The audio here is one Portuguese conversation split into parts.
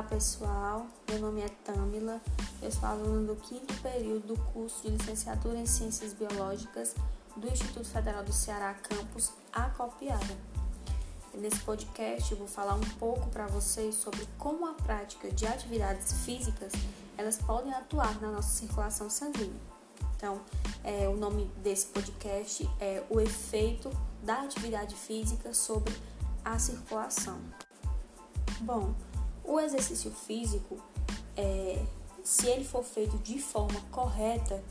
Olá pessoal, meu nome é Tamila, eu sou aluna do quinto período do curso de licenciatura em Ciências Biológicas do Instituto Federal do Ceará, campus Acopiara. Nesse podcast eu vou falar um pouco para vocês sobre como a prática de atividades físicas elas podem atuar na nossa circulação sanguínea. Então, é, o nome desse podcast é o efeito da atividade física sobre a circulação. Bom, o exercício físico, é, se ele for feito de forma correta,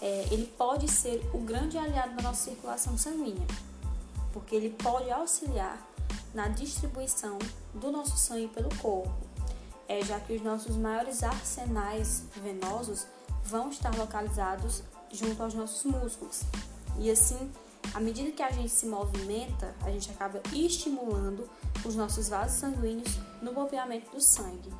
é, ele pode ser o grande aliado da nossa circulação sanguínea, porque ele pode auxiliar na distribuição do nosso sangue pelo corpo, é, já que os nossos maiores arsenais venosos vão estar localizados junto aos nossos músculos. E assim, à medida que a gente se movimenta, a gente acaba estimulando os nossos vasos sanguíneos no bombeamento do sangue.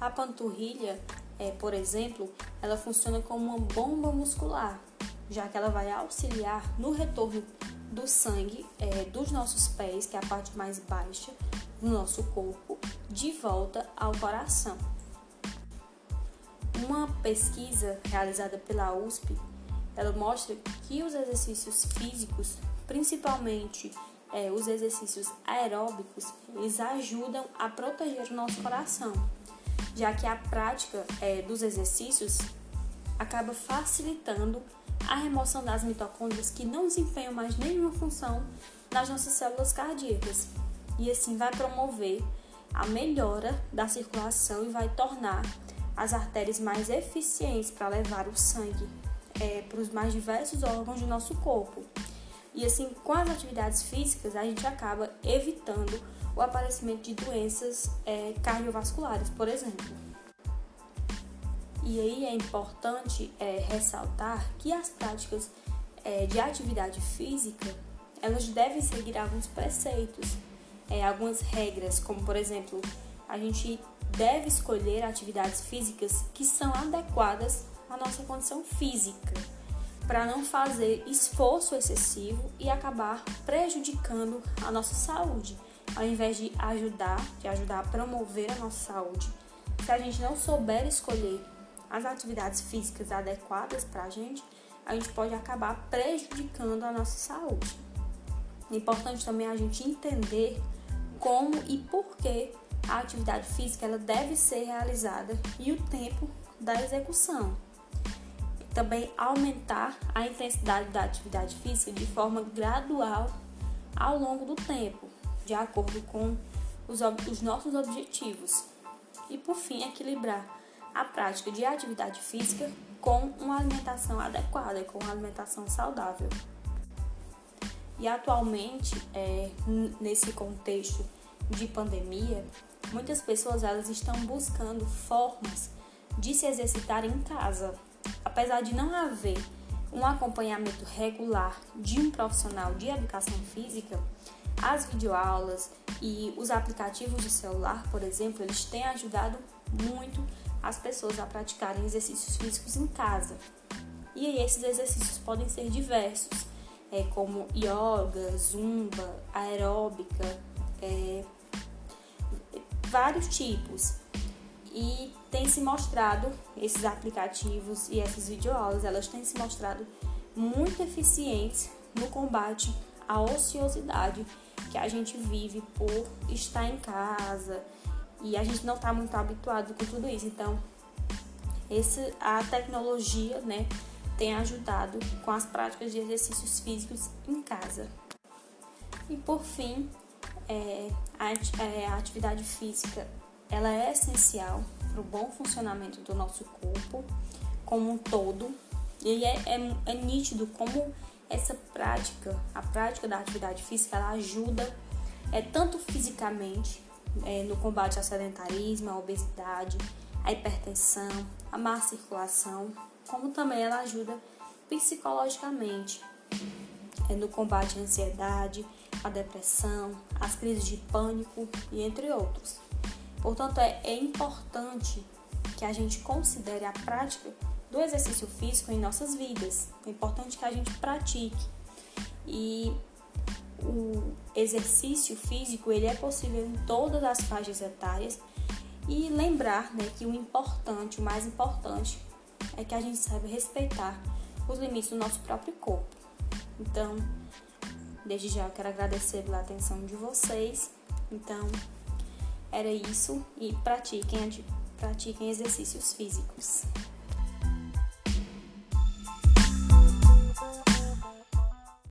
A panturrilha, é, por exemplo, ela funciona como uma bomba muscular, já que ela vai auxiliar no retorno do sangue é, dos nossos pés, que é a parte mais baixa do nosso corpo, de volta ao coração. Uma pesquisa realizada pela USP, ela mostra que os exercícios físicos, principalmente é, os exercícios aeróbicos, eles ajudam a proteger o nosso coração, já que a prática é, dos exercícios acaba facilitando a remoção das mitocôndrias que não desempenham mais nenhuma função nas nossas células cardíacas. E assim vai promover a melhora da circulação e vai tornar as artérias mais eficientes para levar o sangue é, para os mais diversos órgãos do nosso corpo. E assim, com as atividades físicas, a gente acaba evitando o aparecimento de doenças é, cardiovasculares, por exemplo. E aí é importante é, ressaltar que as práticas é, de atividade física elas devem seguir alguns preceitos, é, algumas regras, como por exemplo, a gente deve escolher atividades físicas que são adequadas à nossa condição física para não fazer esforço excessivo e acabar prejudicando a nossa saúde, ao invés de ajudar, de ajudar a promover a nossa saúde. Se a gente não souber escolher as atividades físicas adequadas para a gente, a gente pode acabar prejudicando a nossa saúde. É importante também a gente entender como e por que a atividade física ela deve ser realizada e o tempo da execução também aumentar a intensidade da atividade física de forma gradual ao longo do tempo, de acordo com os, os nossos objetivos. E por fim, equilibrar a prática de atividade física com uma alimentação adequada, com uma alimentação saudável. E atualmente, é, nesse contexto de pandemia, muitas pessoas elas estão buscando formas de se exercitar em casa, apesar de não haver um acompanhamento regular de um profissional de educação física, as videoaulas e os aplicativos de celular, por exemplo, eles têm ajudado muito as pessoas a praticarem exercícios físicos em casa. E esses exercícios podem ser diversos, é, como yoga, zumba, aeróbica, é, vários tipos. E tem se mostrado, esses aplicativos e essas videoaulas, elas têm se mostrado muito eficientes no combate à ociosidade que a gente vive por estar em casa e a gente não está muito habituado com tudo isso. Então, esse, a tecnologia né, tem ajudado com as práticas de exercícios físicos em casa. E por fim, é, a, é, a atividade física ela é essencial para o bom funcionamento do nosso corpo como um todo. E é, é, é nítido como essa prática, a prática da atividade física, ela ajuda é, tanto fisicamente é, no combate ao sedentarismo, à obesidade, à hipertensão, à má circulação, como também ela ajuda psicologicamente é, no combate à ansiedade, à depressão, às crises de pânico e entre outros. Portanto, é, é importante que a gente considere a prática do exercício físico em nossas vidas. É importante que a gente pratique. E o exercício físico ele é possível em todas as faixas etárias E lembrar né, que o importante, o mais importante, é que a gente saiba respeitar os limites do nosso próprio corpo. Então, desde já eu quero agradecer pela atenção de vocês. Então, era isso e pratiquem, pratiquem exercícios físicos.